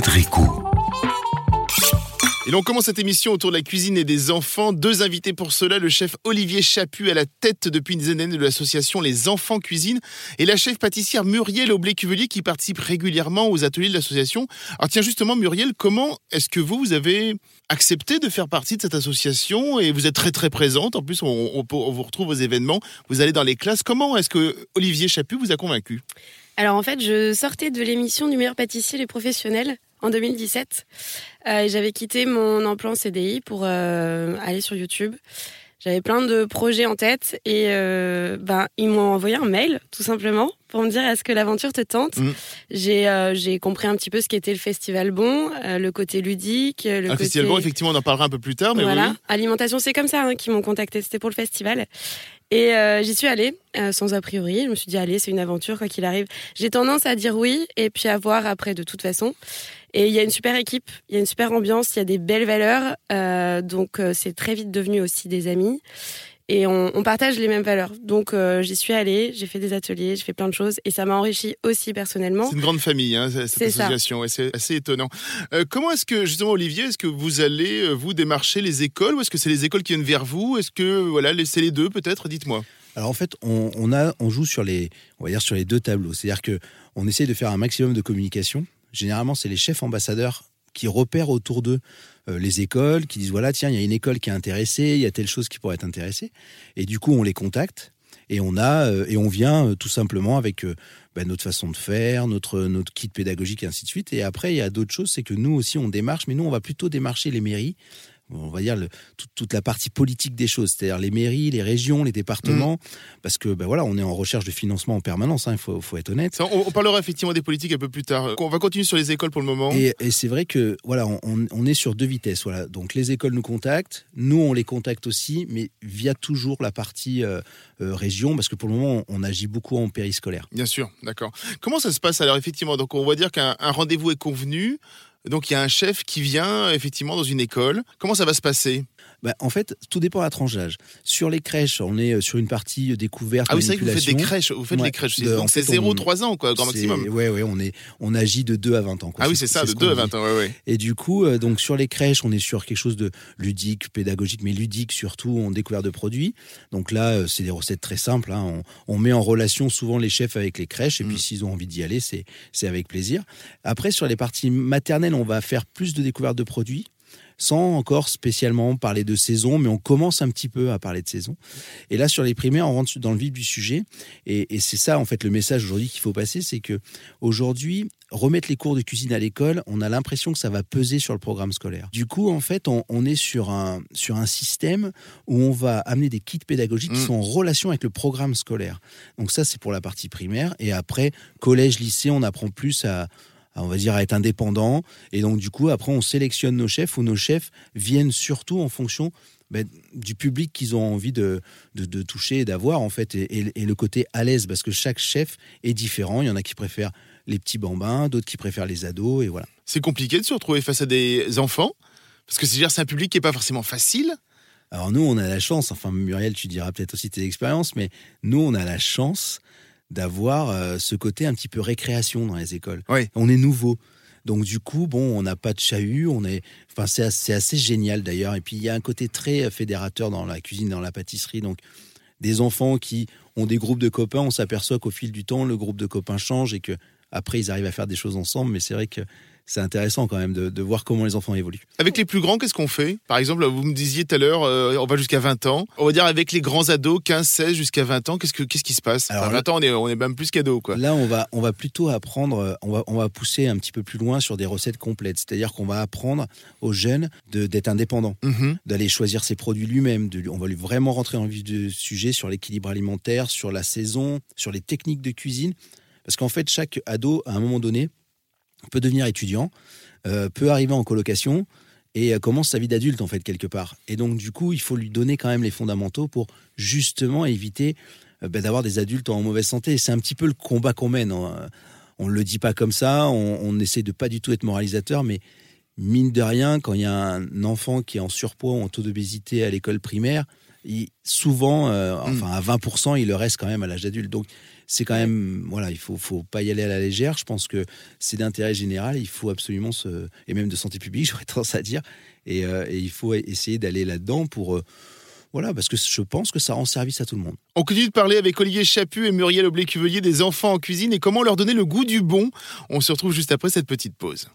Fred. Et l'on commence cette émission autour de la cuisine et des enfants. Deux invités pour cela, le chef Olivier Chaput à la tête depuis une dizaine de l'association Les Enfants Cuisine et la chef pâtissière Muriel Aublé-Cuvelier qui participe régulièrement aux ateliers de l'association. Alors tiens justement Muriel, comment est-ce que vous, vous avez accepté de faire partie de cette association et vous êtes très très présente. En plus, on, on- on vous retrouve aux événements, vous allez dans les classes. Comment est-ce que Olivier Chaput vous a convaincu? Alors en fait, je sortais de l'émission du meilleur pâtissier les professionnels en 2017. Euh, J'avais quitté mon emploi en CDI pour euh, aller sur YouTube. J'avais plein de projets en tête et euh, ben, ils m'ont envoyé un mail tout simplement pour me dire est-ce que l'aventure te tente. J'ai euh, j'ai compris un petit peu ce qu'était le festival bon, euh, le côté ludique, le Un côté festival bon, effectivement, on en parlera un peu plus tard, mais voilà, oui. alimentation, c'est comme ça hein, qu'ils m'ont contacté. C'était pour le festival. Et euh, j'y suis allée sans a priori. Je me suis dit allez, c'est une aventure quoi qu'il arrive. J'ai tendance à dire oui et puis à voir après de toute façon. Et il y a une super équipe, il y a une super ambiance, il y a des belles valeurs. donc c'est très vite devenu aussi des amis. Et on, on partage les mêmes valeurs. Donc euh, j'y suis allée, j'ai fait des ateliers, j'ai fait plein de choses et ça m'a enrichi aussi personnellement. C'est une grande famille, hein, cette association. ouais, c'est assez étonnant. Euh, comment est-ce que, justement, Olivier, est-ce que vous allez, euh, vous, démarcher les écoles ou est-ce que c'est les écoles qui viennent vers vous? Est-ce que, voilà, c'est les deux, peut-être? Dites-moi. Alors en fait, on, on a, on joue sur les, on va dire sur les deux tableaux. C'est-à-dire que on essaie de faire un maximum de communication. Généralement, c'est les chefs ambassadeurs qui repèrent autour d'eux euh, les écoles, qui disent voilà, tiens, il y a une école qui est intéressée, il y a telle chose qui pourrait être intéressée. Et du coup, on les contacte et on a euh, et on vient euh, tout simplement avec ben, notre façon de faire, notre notre kit pédagogique et ainsi de suite. Et après, il y a d'autres choses, c'est que nous aussi on démarche, mais nous on va plutôt démarcher les mairies. On va dire le- toute, toute la partie politique des choses, c'est-à-dire les mairies, les régions, les départements, parce que ben voilà, on est en recherche de financement en permanence. hein, Il faut, faut être honnête. Ça, on, on parlera effectivement des politiques un peu plus tard. On va continuer sur les écoles pour le moment. Et, et c'est vrai que voilà, on, est sur deux vitesses. Voilà, donc les écoles nous contactent, nous on les contacte aussi, mais via toujours la partie euh, euh, région, parce que pour le moment on, on agit beaucoup en périscolaire. Bien sûr, d'accord. Comment ça se passe alors, effectivement? Donc, on va dire qu'un un rendez-vous est convenu. Donc, il y a un chef qui vient, effectivement, dans une école. Comment ça va se passer? Ben, en fait, tout dépend de la tranche d'âge. Sur les crèches, on est euh, sur une partie euh, découverte. Ah oui, c'est vrai que vous faites des crèches. Vous faites Ouais. les crèches. De- Donc, c'est fait, on- 0-3 ans, quoi, grand maximum. Ouais, ouais, on est, on agit de 2 à 20 ans. quoi. Ah oui, c'est ça, de ce 2 à qu'on 20 dit. ans, ouais, ouais. Et du coup, euh, donc sur les crèches, on est sur quelque chose de ludique, pédagogique, mais ludique surtout, en découverte de produits. Donc là, euh, c'est des recettes très simples. hein. On, on met en relation souvent les chefs avec les crèches, et Mm. puis s'ils ont envie d'y aller, c'est c'est avec plaisir. Après, sur les parties maternelles, on va faire plus de découverte de produits sans encore spécialement parler de saison, mais on commence un petit peu à parler de saison. Et là, sur les primaires, on rentre dans le vif du sujet. Et, et c'est ça, en fait, le message aujourd'hui qu'il faut passer, c'est que aujourd'hui, remettre les cours de cuisine à l'école, on a l'impression que ça va peser sur le programme scolaire. Du coup, en fait, on, on est sur un, sur un système où on va amener des kits pédagogiques qui Mm. sont en relation avec le programme scolaire. Donc ça, c'est pour la partie primaire. Et après, collège, lycée, on apprend plus à, on va dire, à être indépendant. Et donc, du coup, après, on sélectionne nos chefs ou nos chefs viennent surtout en fonction ben, du public qu'ils ont envie de, de, de toucher et d'avoir, en fait, et, et- et le côté à l'aise, parce que chaque chef est différent. Il y en a qui préfèrent les petits bambins, d'autres qui préfèrent les ados, et voilà. C'est compliqué de se retrouver face à des enfants. Parce que c'est un public qui n'est pas forcément facile. Alors nous, on a la chance, enfin Muriel, tu diras peut-être aussi tes expériences, mais nous, on a la chance d'avoir euh, ce côté un petit peu récréation dans les écoles. Oui. On est nouveau. Donc du coup, bon, on n'a pas de chahut, on est, enfin c'est assez, assez génial d'ailleurs. Et puis il y a un côté très euh, fédérateur dans la cuisine, dans la pâtisserie. Donc des enfants qui ont des groupes de copains, on s'aperçoit qu'au fil du temps, le groupe de copains change et que après ils arrivent à faire des choses ensemble. Mais c'est vrai que c'est intéressant quand même de, de voir comment les enfants évoluent. Avec les plus grands, qu'est-ce qu'on fait? Par exemple, vous me disiez tout à l'heure, euh, on va jusqu'à 20 ans. On va dire avec les grands ados, 15, 16 jusqu'à 20 ans, qu'est-ce, que, qu'est-ce qui se passe? Alors Enfin, là- 20 ans, on est, on est même plus qu'ados, quoi. Là, on va, on va plutôt apprendre, euh, on va, on va pousser un petit peu plus loin sur des recettes complètes. C'est-à-dire qu'on va apprendre aux jeunes de- d'être indépendants, Mhm. d'aller choisir ses produits lui-même. de- On va lui vraiment rentrer en vif du sujet sur l'équilibre alimentaire, sur la saison, sur les techniques de cuisine. Parce qu'en fait, chaque ado, à un moment donné, peut devenir étudiant, euh, peut arriver en colocation et euh, commence sa vie d'adulte, en fait, quelque part. Et donc, du coup, il faut lui donner quand même les fondamentaux pour justement éviter euh, ben, d'avoir des adultes en mauvaise santé. C'est un petit peu le combat qu'on mène. hein. On ne le dit pas comme ça, on, on essaie de pas du tout être moralisateur, mais mine de rien, quand il y a un enfant qui est en surpoids ou en taux d'obésité à l'école primaire, il- souvent, euh, enfin à 20%, il le reste quand même à l'âge adulte. Donc c'est quand même, voilà, il faut, faut pas y aller à la légère. Je pense que c'est d'intérêt général. Il faut absolument se, et même de santé publique, j'aurais tendance à dire. Et, euh, et il faut essayer d'aller là-dedans pour, euh, voilà, parce que je pense que ça rend service à tout le monde. On continue de parler avec Olivier Chaput et Muriel Oblé-Cuvelier des enfants en cuisine et comment leur donner le goût du bon. On se retrouve juste après cette petite pause.